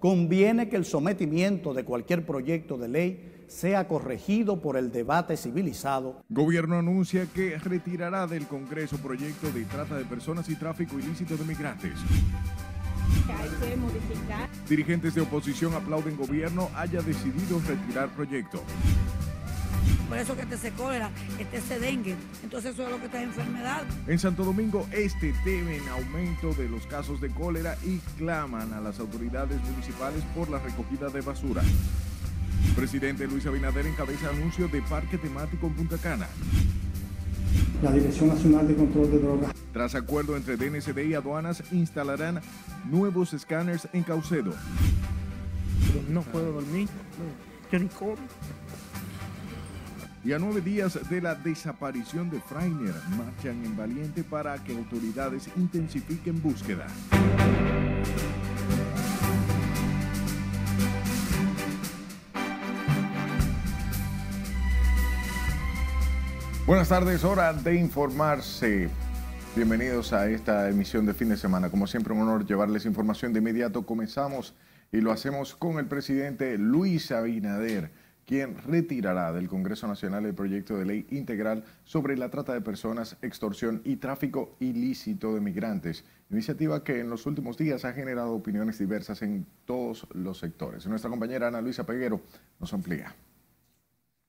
conviene que el sometimiento de cualquier proyecto de ley sea corregido por el debate civilizado. Gobierno anuncia que retirará del Congreso proyecto de trata de personas y tráfico ilícito de migrantes. Hay que modificar. Dirigentes de oposición aplauden gobierno haya decidido retirar proyecto. Por eso que este se cólera, este se dengue. Entonces eso es lo que está enfermedad. En Santo Domingo Este temen aumento de los casos de cólera y claman a las autoridades municipales por la recogida de basura. Presidente Luis Abinader encabeza anuncio de parque temático en Punta Cana. La Dirección Nacional de Control de Drogas. Tras acuerdo entre DNCD y aduanas, instalarán nuevos escáneres en Caucedo. No puedo dormir, yo ni como. Y a nueve días de la desaparición de Freiner, marchan en Valiente para que autoridades intensifiquen búsqueda. Buenas tardes, hora de informarse. Bienvenidos a esta emisión de fin de semana. Como siempre, un honor llevarles información de inmediato. Comenzamos y lo hacemos con el presidente Luis Abinader, quien retirará del Congreso Nacional el proyecto de ley integral sobre la trata de personas, extorsión y tráfico ilícito de migrantes. Iniciativa que en los últimos días ha generado opiniones diversas en todos los sectores. Nuestra compañera Ana Luisa Peguero nos amplía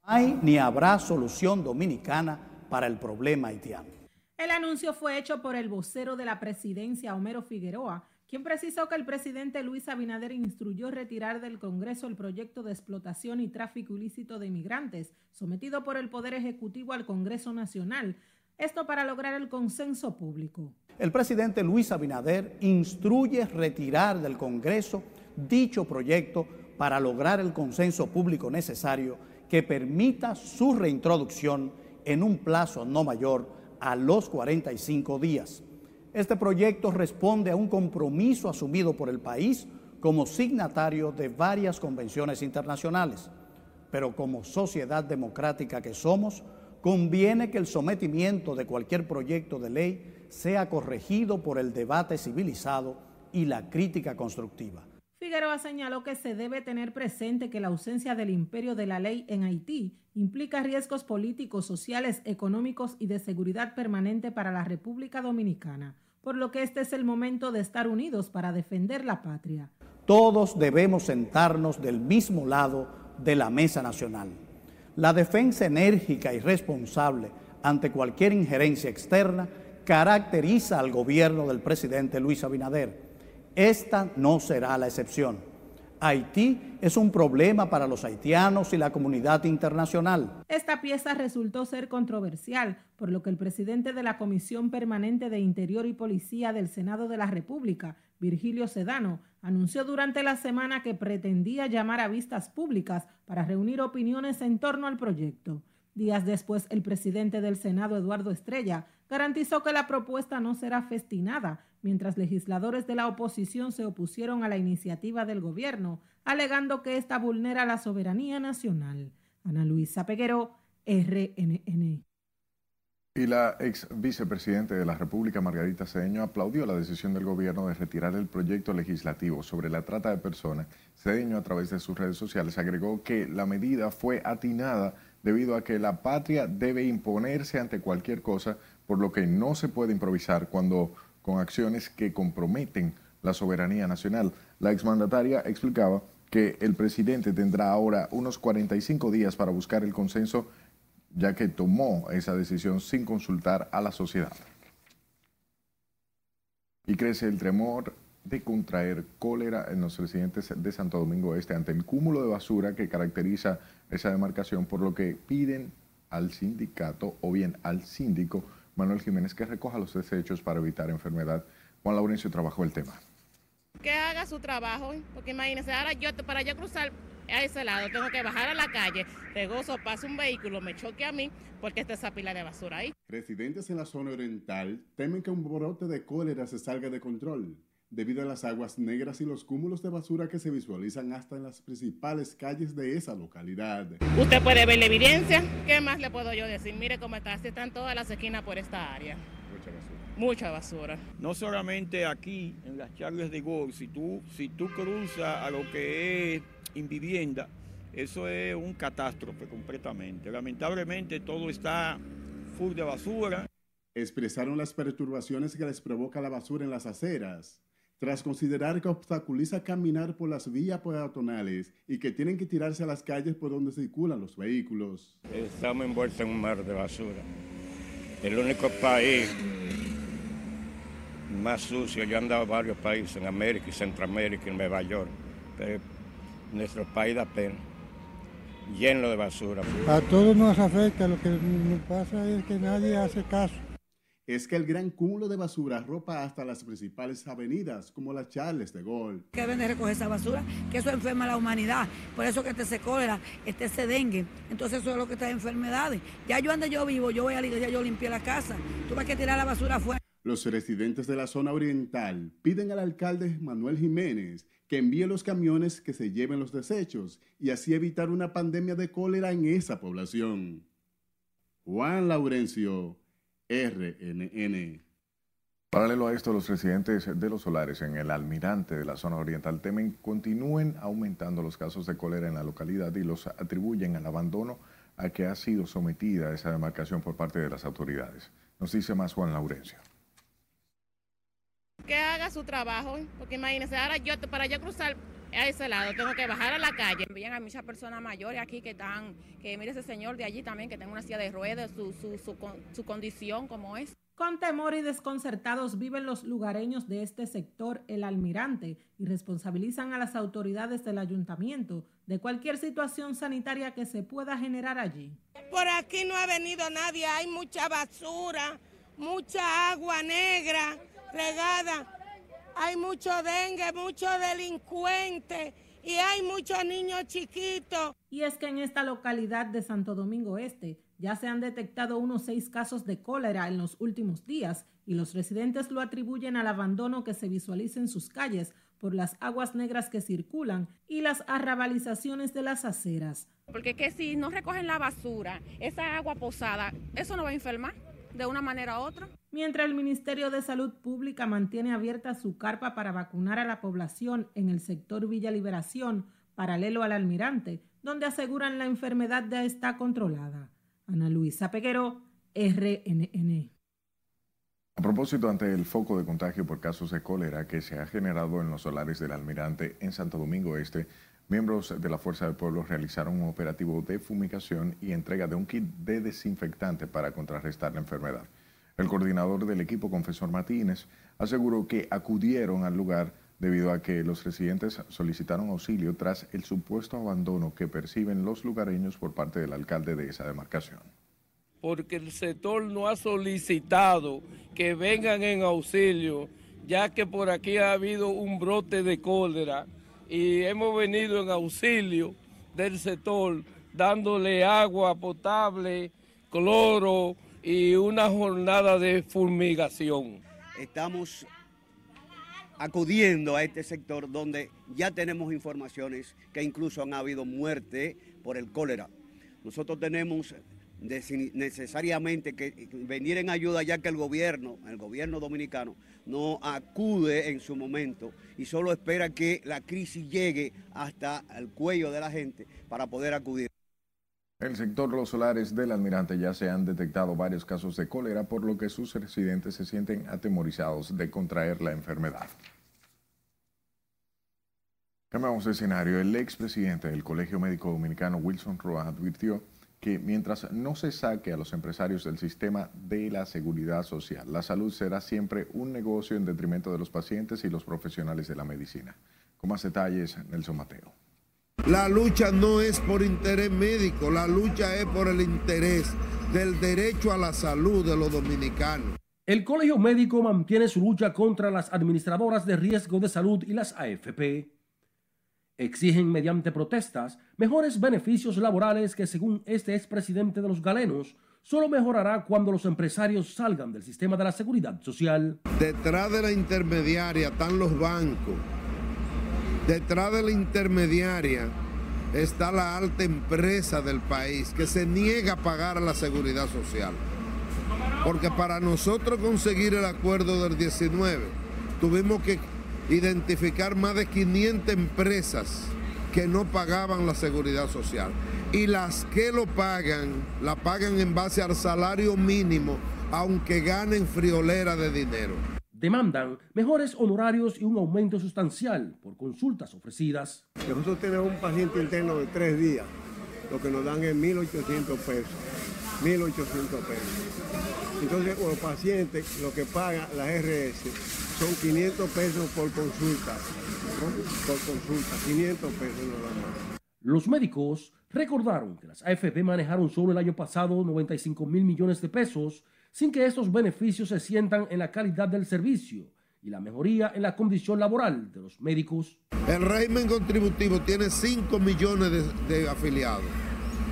hay ni habrá solución dominicana para el problema haitiano. El anuncio fue hecho por el vocero de la presidencia, Homero Figueroa, quien precisó que el presidente Luis Abinader instruyó retirar del Congreso el proyecto de explotación y tráfico ilícito de inmigrantes, sometido por el Poder Ejecutivo al Congreso Nacional, esto para lograr el consenso público. El presidente Luis Abinader instruye retirar del Congreso dicho proyecto para lograr el consenso público necesario que permita su reintroducción en un plazo no mayor a los 45 días. Este proyecto responde a un compromiso asumido por el país como signatario de varias convenciones internacionales, pero como sociedad democrática que somos, conviene que el sometimiento de cualquier proyecto de ley sea corregido por el debate civilizado y la crítica constructiva. Figueroa señaló que se debe tener presente que la ausencia del imperio de la ley en Haití implica riesgos políticos, sociales, económicos y de seguridad permanente para la República Dominicana, por lo que este es el momento de estar unidos para defender la patria. Todos debemos sentarnos del mismo lado de la mesa nacional. La defensa enérgica y responsable ante cualquier injerencia externa caracteriza al gobierno del presidente Luis Abinader esta no será la excepción. Haití es un problema para los haitianos y la comunidad internacional. Esta pieza resultó ser controversial, por lo que el presidente de la Comisión Permanente de Interior y Policía del Senado de la República, Virgilio Sedano, anunció durante la semana que pretendía llamar a vistas públicas para reunir opiniones en torno al proyecto. Días después, el presidente del Senado, Eduardo Estrella, garantizó que la propuesta no será festinada, mientras legisladores de la oposición se opusieron a la iniciativa del gobierno, alegando que esta vulnera la soberanía nacional. Ana Luisa Peguero, RNN. Y la ex vicepresidente de la República, Margarita Cedeño, aplaudió la decisión del gobierno de retirar el proyecto legislativo sobre la trata de personas. Cedeño, a través de sus redes sociales, agregó que la medida fue atinada debido a que la patria debe imponerse ante cualquier cosa, por lo que no se puede improvisar cuando con acciones que comprometen la soberanía nacional. La exmandataria explicaba que el presidente tendrá ahora unos 45 días para buscar el consenso, ya que tomó esa decisión sin consultar a la sociedad. Y crece el temor de contraer cólera en los residentes de Santo Domingo Este ante el cúmulo de basura que caracteriza esa demarcación, por lo que piden al sindicato o bien al síndico Manuel Jiménez que recoja los desechos para evitar enfermedad. Juan Laurencio trabajó el tema. Que haga su trabajo, porque imagínense, ahora yo para yo cruzar a ese lado tengo que bajar a la calle, regozo, pasa un vehículo, me choque a mí porque está esa pila de basura ahí. Residentes en la zona oriental temen que un brote de cólera se salga de control debido a las aguas negras y los cúmulos de basura que se visualizan hasta en las principales calles de esa localidad. Usted puede ver la evidencia. ¿Qué más le puedo yo decir? Mire cómo está, así están todas las esquinas por esta área. Mucha basura. Mucha basura. No solamente aquí, en las Charles de Gaulle, si tú, si tú cruzas a lo que es invivienda, eso es un catástrofe completamente. Lamentablemente todo está full de basura. Expresaron las perturbaciones que les provoca la basura en las aceras, tras considerar que obstaculiza caminar por las vías peatonales y que tienen que tirarse a las calles por donde circulan los vehículos. Estamos envueltos en un mar de basura. El único país más sucio, yo he andado a varios países, en América y Centroamérica, en Nueva York, pero nuestro país da pena, lleno de basura. A todos nos afecta, lo que nos pasa es que nadie hace caso. Es que el gran cúmulo de basura arropa hasta las principales avenidas, como la Charles de Gaulle. Que deben de recoger esa basura, que eso enferma a la humanidad. Por eso que este se cólera, este se dengue. Entonces eso es lo que trae enfermedades. Ya yo donde yo vivo, yo voy a la iglesia, yo limpié la casa. Tú vas que tirar la basura afuera. Los residentes de la zona oriental piden al alcalde Manuel Jiménez que envíe los camiones que se lleven los desechos y así evitar una pandemia de cólera en esa población. Juan Laurencio, RNN. Paralelo a esto, los residentes de los solares en el almirante de la zona oriental temen continúen aumentando los casos de cólera en la localidad y los atribuyen al abandono a que ha sido sometida esa demarcación por parte de las autoridades. Nos dice más Juan Laurencio. Que haga su trabajo, porque imagínense, ahora yo para yo cruzar a ese lado tengo que bajar a la calle. También hay muchas personas mayores aquí que están, que mire ese señor de allí también que tiene una silla de ruedas, su, su, su, su condición como es. Con temor y desconcertados viven los lugareños de este sector, el almirante, y responsabilizan a las autoridades del ayuntamiento de cualquier situación sanitaria que se pueda generar allí. Por aquí no ha venido nadie, hay mucha basura, mucha agua negra regada, hay mucho dengue, mucho delincuente y hay muchos niños chiquitos. Y es que en esta localidad de Santo Domingo Este ya se han detectado unos seis casos de cólera en los últimos días y los residentes lo atribuyen al abandono que se visualiza en sus calles por las aguas negras que circulan y las arrabalizaciones de las aceras. Porque que si no recogen la basura, esa agua posada, eso no va a enfermar de una manera u otra. Mientras el Ministerio de Salud Pública mantiene abierta su carpa para vacunar a la población en el sector Villa Liberación, paralelo al almirante, donde aseguran la enfermedad ya está controlada. Ana Luisa Peguero, RNN. A propósito, ante el foco de contagio por casos de cólera que se ha generado en los solares del almirante en Santo Domingo Este, miembros de la Fuerza del Pueblo realizaron un operativo de fumigación y entrega de un kit de desinfectante para contrarrestar la enfermedad. El coordinador del equipo, Confesor Martínez, aseguró que acudieron al lugar debido a que los residentes solicitaron auxilio tras el supuesto abandono que perciben los lugareños por parte del alcalde de esa demarcación. Porque el sector no ha solicitado que vengan en auxilio, ya que por aquí ha habido un brote de cólera y hemos venido en auxilio del sector dándole agua potable, cloro y una jornada de fumigación. Estamos acudiendo a este sector donde ya tenemos informaciones que incluso han habido muerte por el cólera. Nosotros tenemos necesariamente que venir en ayuda ya que el gobierno, el gobierno dominicano, no acude en su momento y solo espera que la crisis llegue hasta el cuello de la gente para poder acudir. En el sector Los Solares del Almirante ya se han detectado varios casos de cólera, por lo que sus residentes se sienten atemorizados de contraer la enfermedad. Cambiamos de escenario. El expresidente del Colegio Médico Dominicano, Wilson Roa, advirtió que mientras no se saque a los empresarios del sistema de la seguridad social, la salud será siempre un negocio en detrimento de los pacientes y los profesionales de la medicina. Con más detalles, Nelson Mateo. La lucha no es por interés médico, la lucha es por el interés del derecho a la salud de los dominicanos. El Colegio Médico mantiene su lucha contra las administradoras de riesgo de salud y las AFP. Exigen mediante protestas mejores beneficios laborales que según este expresidente de los galenos, solo mejorará cuando los empresarios salgan del sistema de la seguridad social. Detrás de la intermediaria están los bancos Detrás de la intermediaria está la alta empresa del país que se niega a pagar la seguridad social. Porque para nosotros conseguir el acuerdo del 19, tuvimos que identificar más de 500 empresas que no pagaban la seguridad social. Y las que lo pagan, la pagan en base al salario mínimo, aunque ganen friolera de dinero. Demandan mejores honorarios y un aumento sustancial por consultas ofrecidas. Nosotros tenemos un paciente interno de tres días, lo que nos dan es 1.800 pesos. 1.800 pesos. Entonces, los pacientes, lo que paga la RS son 500 pesos por consulta. Por consulta, 500 pesos nada más. Los médicos recordaron que las AFP manejaron solo el año pasado 95 mil millones de pesos sin que estos beneficios se sientan en la calidad del servicio y la mejoría en la condición laboral de los médicos. El régimen contributivo tiene 5 millones de, afiliados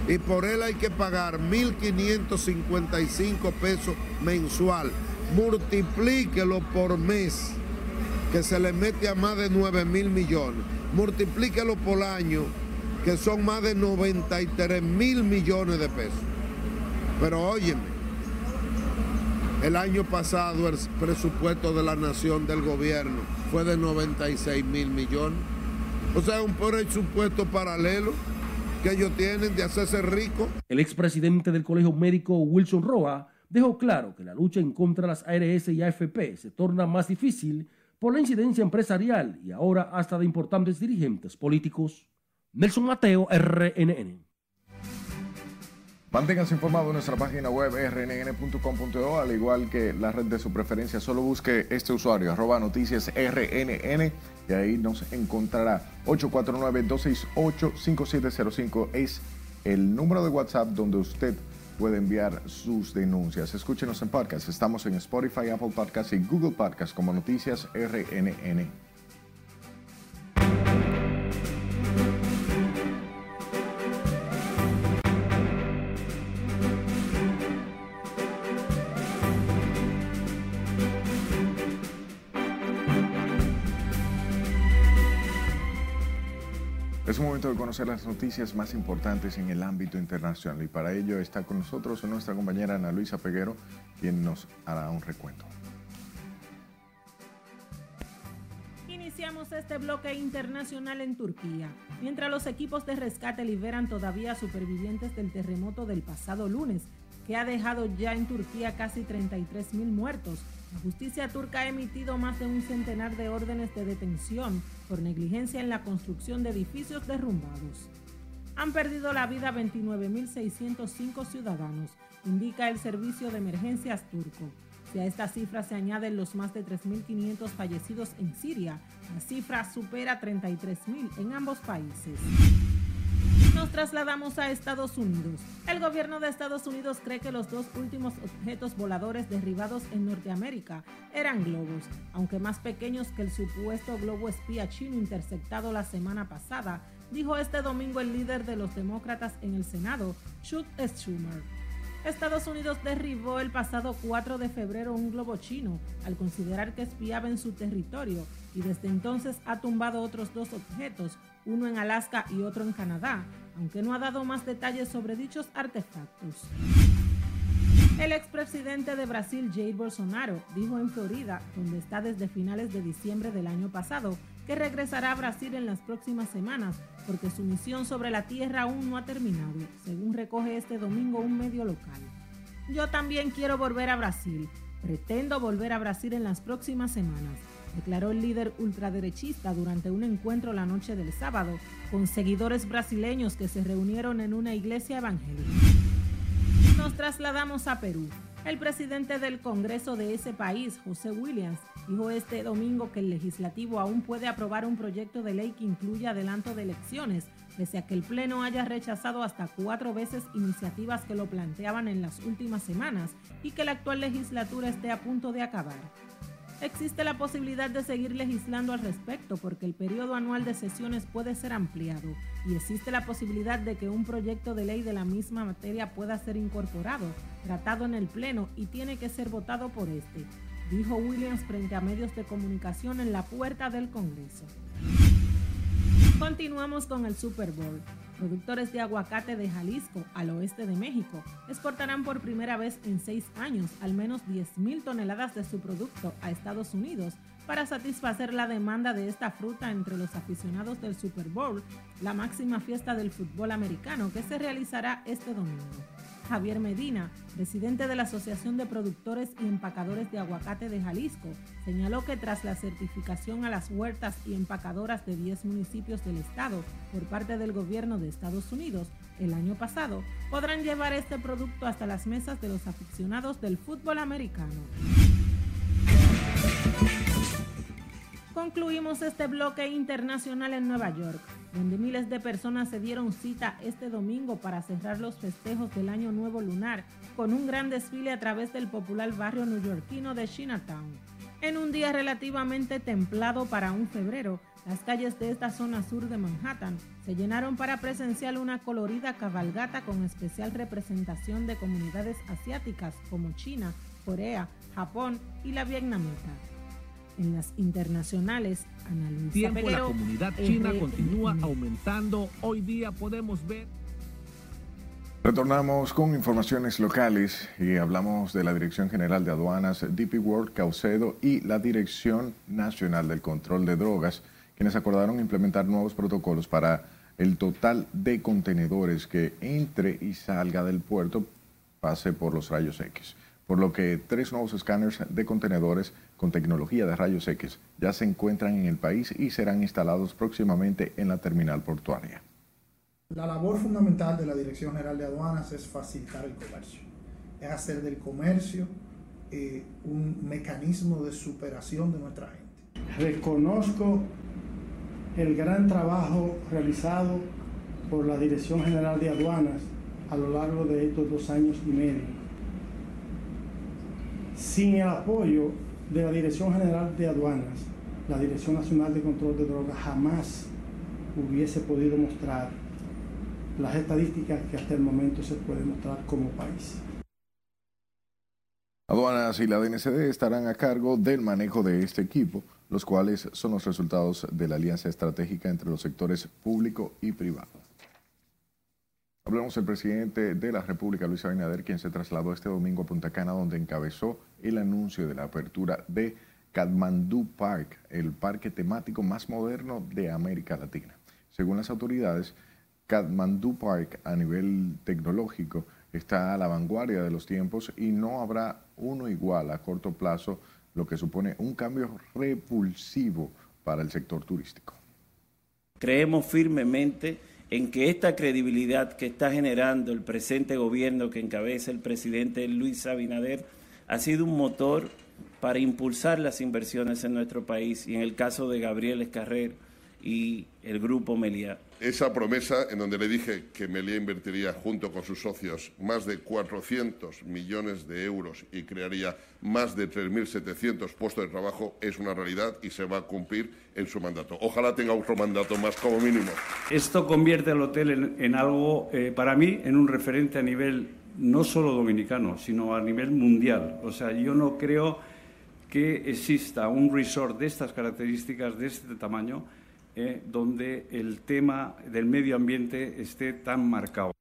y por él hay que pagar 1.555 pesos mensual. Multiplíquelo por mes, que se le mete a más de 9 mil millones. Multiplíquelo por año, que son más de 93 mil millones de pesos. Pero óyeme, el año pasado el presupuesto de la nación del gobierno fue de 96 mil millones. O sea, un presupuesto paralelo que ellos tienen de hacerse rico. El expresidente del Colegio Médico Wilson Roa dejó claro que la lucha en contra de las ARS y AFP se torna más difícil por la incidencia empresarial y ahora hasta de importantes dirigentes políticos. Nelson Mateo, RNN. Manténgase informado en nuestra página web rnn.com.do, al igual que la red de su preferencia. Solo busque este usuario, arroba noticias rnn, y ahí nos encontrará. 849-268-5705 es el número de WhatsApp donde usted puede enviar sus denuncias. Escúchenos en podcast. Estamos en Spotify, Apple Podcasts y Google Podcasts como Noticias RNN. Es momento de conocer las noticias más importantes en el ámbito internacional y para ello está con nosotros nuestra compañera Ana Luisa Peguero, quien nos hará un recuento. Iniciamos este bloque internacional en Turquía, mientras los equipos de rescate liberan todavía supervivientes del terremoto del pasado lunes, que ha dejado ya en Turquía casi 33 mil muertos. La justicia turca ha emitido más de un centenar de órdenes de detención por negligencia en la construcción de edificios derrumbados. Han perdido la vida 29.605 ciudadanos, indica el Servicio de Emergencias turco. Si a esta cifra se añaden los más de 3.500 fallecidos en Siria, la cifra supera 33.000 en ambos países. Nos trasladamos a Estados Unidos. El gobierno de Estados Unidos cree que los dos últimos objetos voladores derribados en Norteamérica eran globos, aunque más pequeños que el supuesto globo espía chino interceptado la semana pasada, dijo este domingo el líder de los demócratas en el Senado, Chuck Schumer. Estados Unidos derribó el pasado 4 de febrero un globo chino al considerar que espiaba en su territorio y desde entonces ha tumbado otros dos objetos, uno en Alaska y otro en Canadá, aunque no ha dado más detalles sobre dichos artefactos. El expresidente de Brasil, Jair Bolsonaro, dijo en Florida, donde está desde finales de diciembre del año pasado, que regresará a Brasil en las próximas semanas porque su misión sobre la Tierra aún no ha terminado, según recoge este domingo un medio local. Yo también quiero volver a Brasil. Pretendo volver a Brasil en las próximas semanas, declaró el líder ultraderechista durante un encuentro la noche del sábado con seguidores brasileños que se reunieron en una iglesia evangélica. Nos trasladamos a Perú. El presidente del Congreso de ese país, José Williams, dijo este domingo que el legislativo aún puede aprobar un proyecto de ley que incluya adelanto de elecciones, pese a que el Pleno haya rechazado hasta cuatro veces iniciativas que lo planteaban en las últimas semanas y que la actual legislatura esté a punto de acabar. Existe la posibilidad de seguir legislando al respecto porque el periodo anual de sesiones puede ser ampliado y existe la posibilidad de que un proyecto de ley de la misma materia pueda ser incorporado, tratado en el Pleno y tiene que ser votado por este, dijo Williams frente a medios de comunicación en la puerta del Congreso. Continuamos con el Super Bowl. Productores de aguacate de Jalisco, al oeste de México, exportarán por primera vez en seis años al menos 10.000 toneladas de su producto a Estados Unidos para satisfacer la demanda de esta fruta entre los aficionados del Super Bowl, la máxima fiesta del fútbol americano que se realizará este domingo. Javier Medina, presidente de la Asociación de Productores y Empacadores de Aguacate de Jalisco, señaló que tras la certificación a las huertas y empacadoras de 10 municipios del estado por parte del gobierno de Estados Unidos el año pasado, podrán llevar este producto hasta las mesas de los aficionados del fútbol americano. Concluimos este bloque internacional en Nueva York, donde miles de personas se dieron cita este domingo para cerrar los festejos del Año Nuevo Lunar con un gran desfile a través del popular barrio neoyorquino de Chinatown. En un día relativamente templado para un febrero, las calles de esta zona sur de Manhattan se llenaron para presenciar una colorida cabalgata con especial representación de comunidades asiáticas como China, Corea, Japón y la vietnamita en las internacionales. Ana Luisa Tiempo la comunidad china continúa aumentando. Hoy día podemos ver Retornamos con informaciones locales y hablamos de la Dirección General de Aduanas, DP World, Caucedo y la Dirección Nacional del Control de Drogas, quienes acordaron implementar nuevos protocolos para el total de contenedores que entre y salga del puerto pase por los rayos X por lo que tres nuevos escáneres de contenedores con tecnología de rayos X ya se encuentran en el país y serán instalados próximamente en la terminal portuaria. La labor fundamental de la Dirección General de Aduanas es facilitar el comercio, es hacer del comercio eh, un mecanismo de superación de nuestra gente. Reconozco el gran trabajo realizado por la Dirección General de Aduanas a lo largo de estos dos años y medio sin el apoyo de la Dirección General de Aduanas, la Dirección Nacional de Control de Drogas jamás hubiese podido mostrar las estadísticas que hasta el momento se pueden mostrar como país. Aduanas y la DNCD estarán a cargo del manejo de este equipo, los cuales son los resultados de la alianza estratégica entre los sectores público y privado. Hablamos del presidente de la República, Luis Abinader, quien se trasladó este domingo a Punta Cana, donde encabezó el anuncio de la apertura de Kathmandu Park, el parque temático más moderno de América Latina. Según las autoridades, Kathmandu Park a nivel tecnológico está a la vanguardia de los tiempos y no habrá uno igual a corto plazo, lo que supone un cambio repulsivo para el sector turístico. Creemos firmemente en que esta credibilidad que está generando el presente gobierno que encabeza el presidente Luis Abinader ha sido un motor para impulsar las inversiones en nuestro país y en el caso de Gabriel Escarrer y el grupo Meliá. Esa promesa en donde le dije que Meliá invertiría junto con sus socios más de 400 millones de euros y crearía más de 3.700 puestos de trabajo es una realidad y se va a cumplir en su mandato. Ojalá tenga otro mandato más como mínimo. Esto convierte al hotel en, algo, eh, para mí, en un referente a nivel no solo dominicano, sino a nivel mundial. O sea, yo no creo que exista un resort de estas características, de este tamaño, eh, donde el tema del medio ambiente esté tan marcado.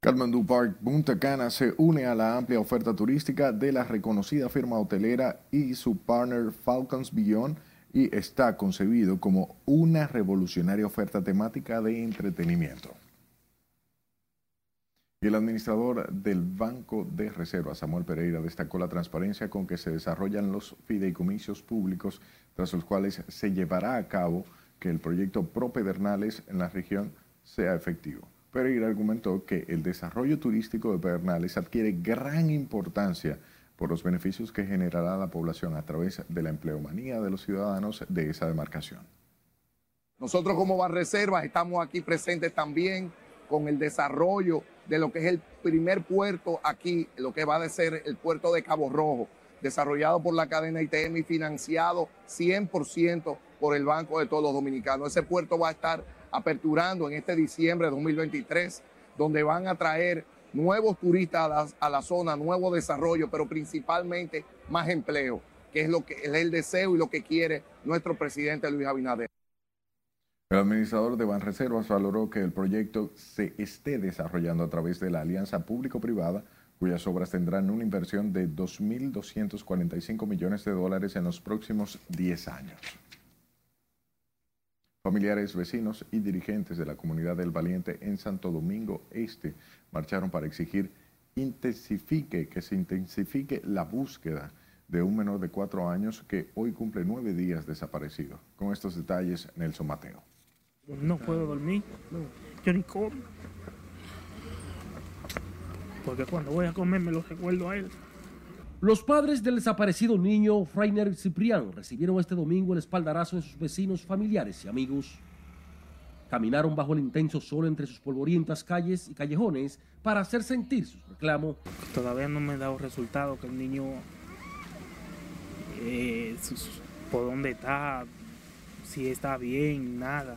Kathmandu Park Punta Cana se une a la amplia oferta turística de la reconocida firma hotelera y su partner Falcons Beyond y está concebido como una revolucionaria oferta temática de entretenimiento. Y el administrador del Banco de Reserva, Samuel Pereira, destacó la transparencia con que se desarrollan los fideicomisos públicos, tras los cuales se llevará a cabo que el proyecto Pro Pedernales en la región sea efectivo. Pereira argumentó que el desarrollo turístico de Pedernales adquiere gran importancia por los beneficios que generará la población a través de la empleomanía de los ciudadanos de esa demarcación. Nosotros como Reserva estamos aquí presentes también con el desarrollo de lo que es el primer puerto aquí, lo que va a ser el puerto de Cabo Rojo, desarrollado por la cadena ITM y financiado 100% por el Banco de todos los dominicanos. Ese puerto va a estar aperturando en este diciembre de 2023, donde van a traer nuevos turistas a la, zona, nuevo desarrollo, pero principalmente más empleo, que es lo que es el deseo y lo que quiere nuestro presidente Luis Abinader. El administrador de Banreservas valoró que el proyecto se esté desarrollando a través de la alianza público-privada, cuyas obras tendrán una inversión de 2.245 millones de dólares en los próximos 10 años. Familiares, vecinos y dirigentes de la comunidad del Valiente en Santo Domingo Este marcharon para exigir intensifique, que se intensifique la búsqueda de un menor de cuatro años que hoy cumple nueve días desaparecido. Con estos detalles, Nelson Mateo. No puedo dormir, yo ni como. Porque cuando voy a comer me lo recuerdo a él. Los padres del desaparecido niño Freiner Ciprián recibieron este domingo el espaldarazo de sus vecinos, familiares y amigos. Caminaron bajo el intenso sol entre sus polvorientas calles y callejones para hacer sentir su reclamo. Todavía no me he dado resultado que el niño, eh, por dónde está, si está bien, nada.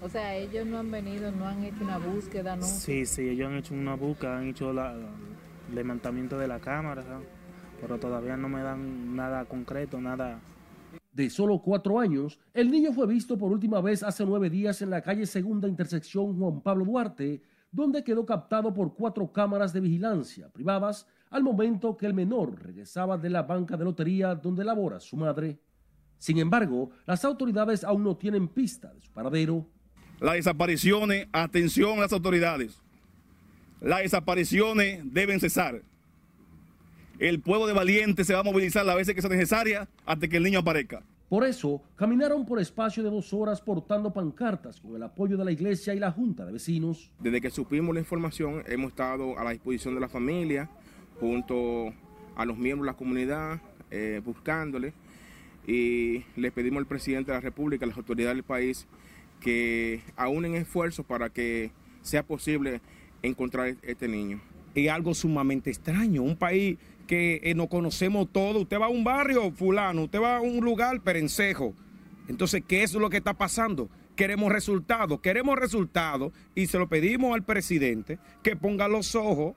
O sea, ellos no han venido, no han hecho una búsqueda, ¿no? Sí, sí, ellos han hecho una búsqueda, han hecho la, el levantamiento de la cámara, pero todavía no me dan nada concreto, nada. De solo cuatro años, el niño fue visto por última vez hace nueve días en la calle Segunda Intersección Juan Pablo Duarte, donde quedó captado por cuatro cámaras de vigilancia privadas al momento que el menor regresaba de la banca de lotería donde labora su madre. Sin embargo, las autoridades aún no tienen pista de su paradero. Las desapariciones, atención a las autoridades. Las desapariciones deben cesar. El pueblo de valientes se va a movilizar las veces que sea necesaria hasta que el niño aparezca. Por eso, caminaron por espacio de dos horas portando pancartas con el apoyo de la iglesia y la junta de vecinos. Desde que supimos la información, hemos estado a la disposición de la familia, junto a los miembros de la comunidad, eh, buscándole. Y le pedimos al presidente de la República, a las autoridades del país, que aúnen esfuerzos para que sea posible encontrar este niño. Es algo sumamente extraño, un país que eh, nos conocemos todos. Usted va a un barrio fulano, usted va a un lugar perencejo. Entonces, ¿qué es lo que está pasando? Queremos resultados, queremos resultados y se lo pedimos al presidente que ponga los ojos,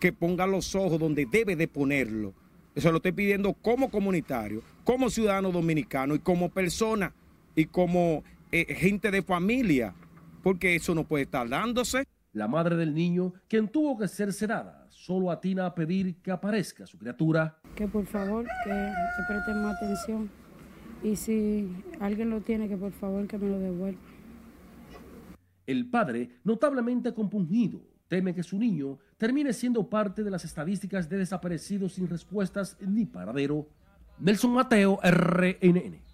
que ponga los ojos donde debe de ponerlo. Eso lo estoy pidiendo como comunitario, como ciudadano dominicano y como persona y como eh, gente de familia, porque eso no puede estar dándose. La madre del niño, quien tuvo que ser sedada, solo atina a pedir que aparezca su criatura. Que por favor, que, que presten más atención. Y si alguien lo tiene, que por favor que me lo devuelva. El padre, notablemente compungido, teme que su niño termine siendo parte de las estadísticas de desaparecidos sin respuestas ni paradero. Nelson Mateo, RNN.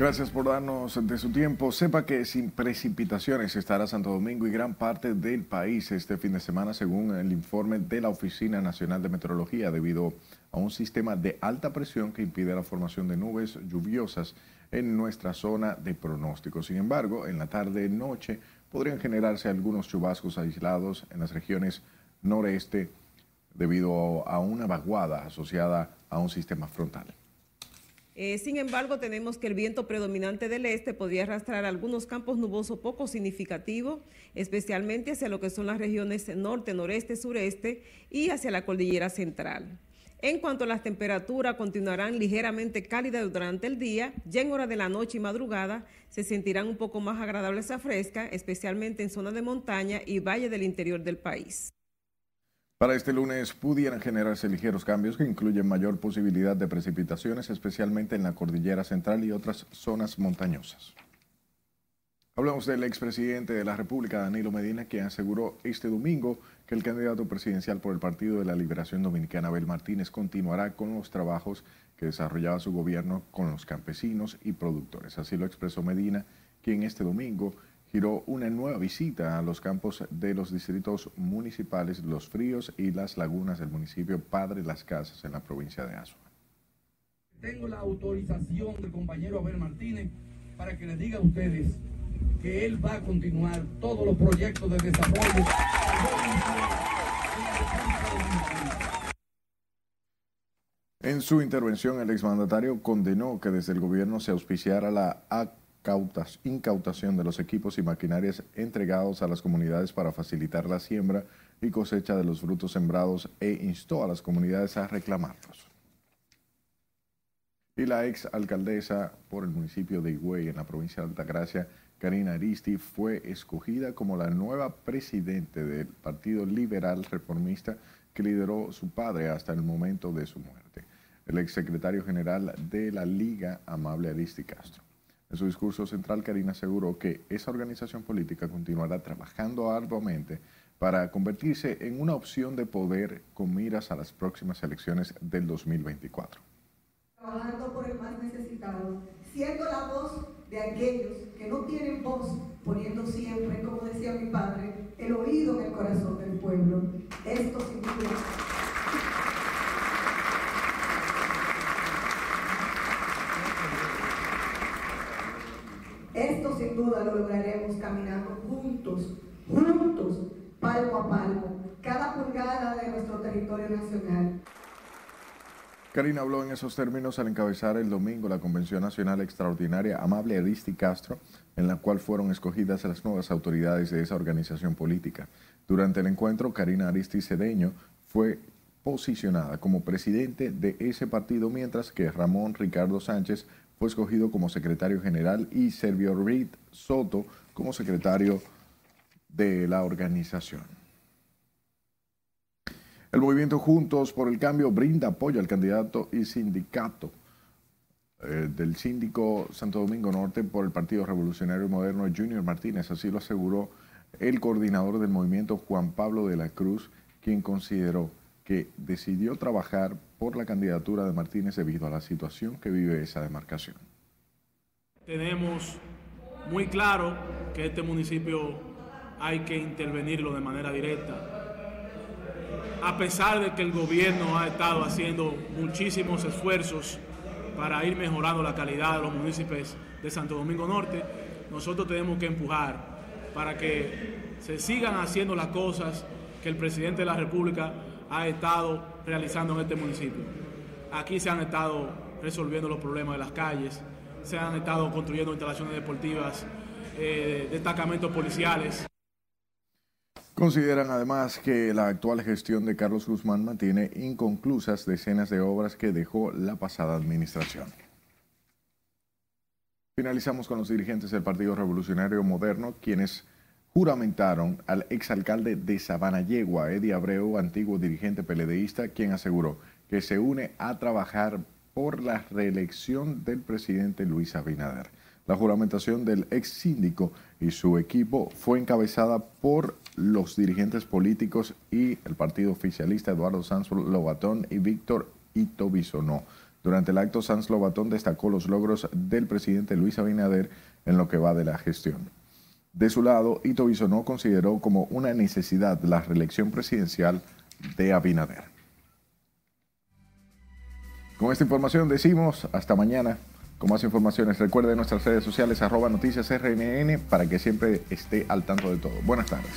Gracias por darnos de su tiempo. Sepa que sin precipitaciones estará Santo Domingo y gran parte del país este fin de semana, según el informe de la Oficina Nacional de Meteorología, debido a un sistema de alta presión que impide la formación de nubes lluviosas en nuestra zona de pronóstico. Sin embargo, en la tarde-noche podrían generarse algunos chubascos aislados en las regiones noreste debido a una vaguada asociada a un sistema frontal. Eh, sin embargo, tenemos que el viento predominante del este podría arrastrar algunos campos nubosos poco significativos, especialmente hacia lo que son las regiones norte, noreste, sureste y hacia la cordillera central. En cuanto a las temperaturas, continuarán ligeramente cálidas durante el día, ya en hora de la noche y madrugada se sentirán un poco más agradables a fresca, especialmente en zonas de montaña y valle del interior del país. Para este lunes pudieran generarse ligeros cambios que incluyen mayor posibilidad de precipitaciones, especialmente en la cordillera central y otras zonas montañosas. Hablamos del expresidente de la República, Danilo Medina, quien aseguró este domingo que el candidato presidencial por el Partido de la Liberación Dominicana, Abel Martínez, continuará con los trabajos que desarrollaba su gobierno con los campesinos y productores. Así lo expresó Medina, quien este domingo giró una nueva visita a los campos de los distritos municipales Los Fríos y Las Lagunas del municipio Padre Las Casas en la provincia de Azua. Tengo la autorización del compañero Abel Martínez para que les diga a ustedes que él va a continuar todos los proyectos de desarrollo. En su intervención, el exmandatario condenó que desde el gobierno se auspiciara la incautación de los equipos y maquinarias entregados a las comunidades para facilitar la siembra y cosecha de los frutos sembrados e instó a las comunidades a reclamarlos. Y la ex alcaldesa por el municipio de Higüey, en la provincia de Altagracia, Karina Aristi, fue escogida como la nueva presidente del Partido Liberal Reformista que lideró su padre hasta el momento de su muerte, el exsecretario general de la Liga Amable Aristi Castro. En su discurso central, Karina aseguró que esa organización política continuará trabajando arduamente para convertirse en una opción de poder con miras a las próximas elecciones del 2024. Trabajando por el más necesitado, siendo la voz de aquellos que no tienen voz, poniendo siempre, como decía mi padre, el oído en el corazón del pueblo. Esto sin Esto sin duda lo lograremos caminando juntos, juntos, palmo a palmo, cada pulgada de nuestro territorio nacional. Karina habló en esos términos al encabezar el domingo la Convención Nacional Extraordinaria Amable Aristi Castro, en la cual fueron escogidas las nuevas autoridades de esa organización política. Durante el encuentro, Karina Aristi Cedeño fue posicionada como presidente de ese partido, mientras que Ramón Ricardo Sánchez fue escogido como secretario general y Servio Reed Soto como secretario de la organización. El movimiento Juntos por el Cambio brinda apoyo al candidato y sindicato eh, del síndico Santo Domingo Norte por el Partido Revolucionario Moderno Junior Martínez. Así lo aseguró el coordinador del movimiento Juan Pablo de la Cruz, quien consideró que decidió trabajar por la candidatura de Martínez debido a la situación que vive esa demarcación. Tenemos muy claro que este municipio hay que intervenirlo de manera directa. A pesar de que el gobierno ha estado haciendo muchísimos esfuerzos para ir mejorando la calidad de los municipios de Santo Domingo Norte, nosotros tenemos que empujar para que se sigan haciendo las cosas que el presidente de la República ha estado realizando en este municipio. Aquí se han estado resolviendo los problemas de las calles, se han estado construyendo instalaciones deportivas, eh, destacamentos policiales. Consideran además que la actual gestión de Carlos Guzmán mantiene inconclusas decenas de obras que dejó la pasada administración. Finalizamos con los dirigentes del Partido Revolucionario Moderno, quienes juramentaron al exalcalde de Sabana Yegua, Eddie Abreu, antiguo dirigente peledeísta, quien aseguró que se une a trabajar por la reelección del presidente Luis Abinader. La juramentación del ex síndico y su equipo fue encabezada por los dirigentes políticos y el partido oficialista Eduardo Sanz Lobatón y Víctor Ito. Durante el acto, Sanz Lobatón destacó los logros del presidente Luis Abinader en lo que va de la gestión. De su lado, Ito Bisonó consideró como una necesidad la reelección presidencial de Abinader. Con esta información decimos hasta mañana. Con más informaciones, recuerde nuestras redes sociales arroba noticias RNN para que siempre esté al tanto de todo. Buenas tardes.